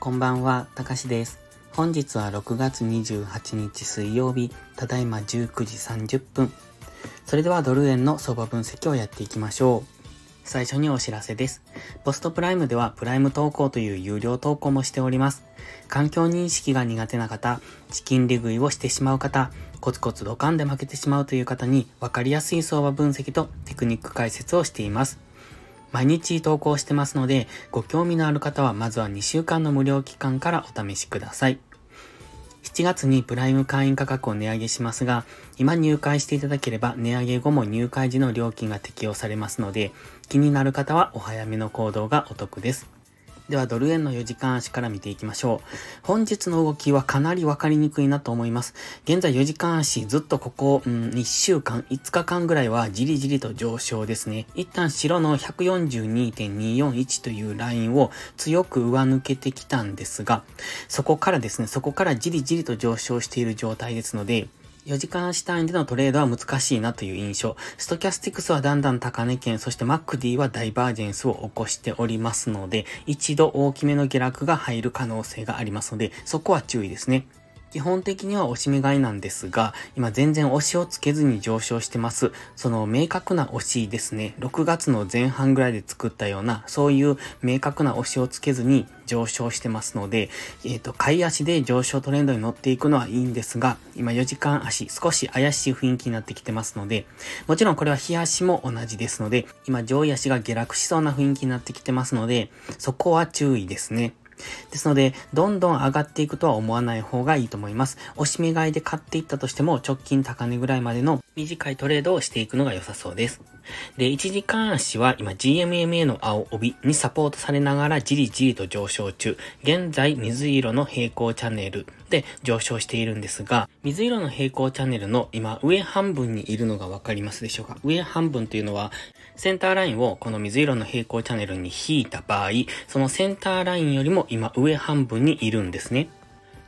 こんばんは、たかしです。本日は6月28日水曜日、ただいま19時30分。それではドル円の相場分析をやっていきましょう。最初にお知らせです。ポストプライムではプライム投稿という有料投稿もしております。環境認識が苦手な方、チキン利食いをしてしまう方、コツコツドカンで負けてしまうという方に分かりやすい相場分析とテクニック解説をしています。毎日投稿してますので、ご興味のある方はまずは2週間の無料期間からお試しください。7月にプライム会員価格を値上げしますが、今入会していただければ値上げ後も入会時の料金が適用されますので、気になる方はお早めの行動がお得です。ではドル円の4時間足から見ていきましょう。本日の動きはかなりわかりにくいなと思います。現在4時間足ずっとここ、うん、1週間、5日間ぐらいはじりじりと上昇ですね。一旦白の142.241というラインを強く上抜けてきたんですが、そこからですね、そこからじりじりと上昇している状態ですので、4時間足単位でのトレードは難しいなという印象。ストキャスティクスはだんだん高値圏、そしてマックディはダイバージェンスを起こしておりますので、一度大きめの下落が入る可能性がありますので、そこは注意ですね。基本的には押し目買いなんですが、今全然押しをつけずに上昇してます。その明確な押しですね。6月の前半ぐらいで作ったような、そういう明確な押しをつけずに上昇してますので、えっ、ー、と、買い足で上昇トレンドに乗っていくのはいいんですが、今4時間足、少し怪しい雰囲気になってきてますので、もちろんこれは日足も同じですので、今上位足が下落しそうな雰囲気になってきてますので、そこは注意ですね。ですので、どんどん上がっていくとは思わない方がいいと思います。おしめ買いで買っていったとしても、直近高値ぐらいまでの短いトレードをしていくのが良さそうです。で、1時間足は今 GMMA の青帯にサポートされながらじりじりと上昇中。現在水色の平行チャンネルで上昇しているんですが、水色の平行チャンネルの今上半分にいるのがわかりますでしょうか？上半分というのはセンターラインをこの水色の平行チャンネルに引いた場合、そのセンターラインよりも今上半分にいるんですね。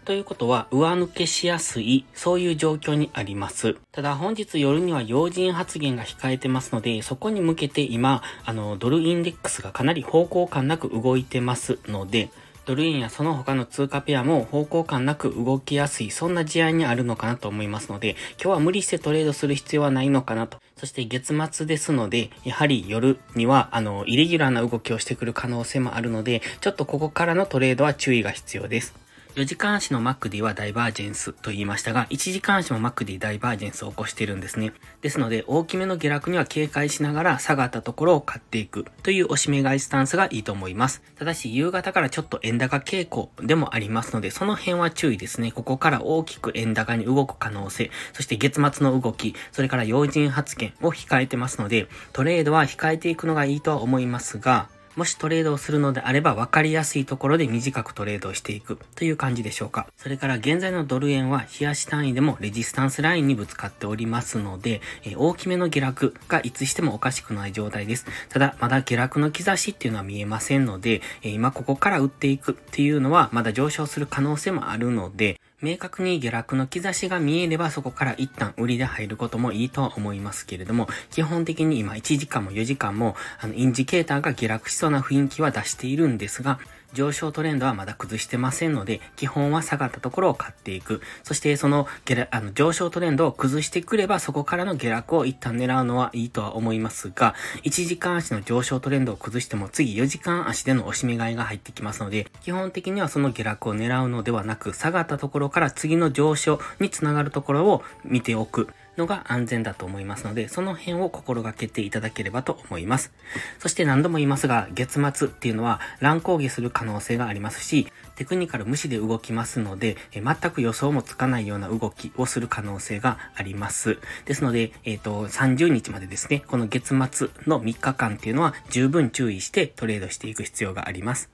ということは、上抜けしやすい、そういう状況にあります。ただ、本日夜には要人発言が控えてますので、そこに向けて今、あの、ドルインデックスがかなり方向感なく動いてますので、ドル円やその他の通貨ペアも方向感なく動きやすい、そんな事案にあるのかなと思いますので、今日は無理してトレードする必要はないのかなと。そして月末ですので、やはり夜には、あの、イレギュラーな動きをしてくる可能性もあるので、ちょっとここからのトレードは注意が必要です。4時間足の MacD はダイバージェンスと言いましたが、1時間足も MacD ダイバージェンスを起こしているんですね。ですので、大きめの下落には警戒しながら下がったところを買っていくという押し目買いスタンスがいいと思います。ただし、夕方からちょっと円高傾向でもありますので、その辺は注意ですね。ここから大きく円高に動く可能性、そして月末の動き、それから要人発言を控えてますので、トレードは控えていくのがいいとは思いますが、もしトレードをするのであれば分かりやすいところで短くトレードをしていくという感じでしょうか。それから現在のドル円は冷やし単位でもレジスタンスラインにぶつかっておりますので、え大きめの下落がいつしてもおかしくない状態です。ただ、まだ下落の兆しっていうのは見えませんので、え今ここから打っていくっていうのはまだ上昇する可能性もあるので、明確に下落の兆しが見えればそこから一旦売りで入ることもいいとは思いますけれども、基本的に今1時間も4時間も、あの、インジケーターが下落しそうな雰囲気は出しているんですが、上昇トレンドはまだ崩してませんので、基本は下がったところを買っていく。そしてその下あの上昇トレンドを崩してくれば、そこからの下落を一旦狙うのはいいとは思いますが、1時間足の上昇トレンドを崩しても次4時間足での押し目買いが入ってきますので、基本的にはその下落を狙うのではなく、下がったところから次の上昇につながるところを見ておく。のが安全だと思いますので、その辺を心がけていただければと思います。そして何度も言いますが、月末っていうのは乱高下する可能性がありますし、テクニカル無視で動きますので、全く予想もつかないような動きをする可能性があります。ですので、えっ、ー、と、30日までですね、この月末の3日間っていうのは十分注意してトレードしていく必要があります。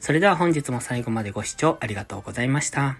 それでは本日も最後までご視聴ありがとうございました。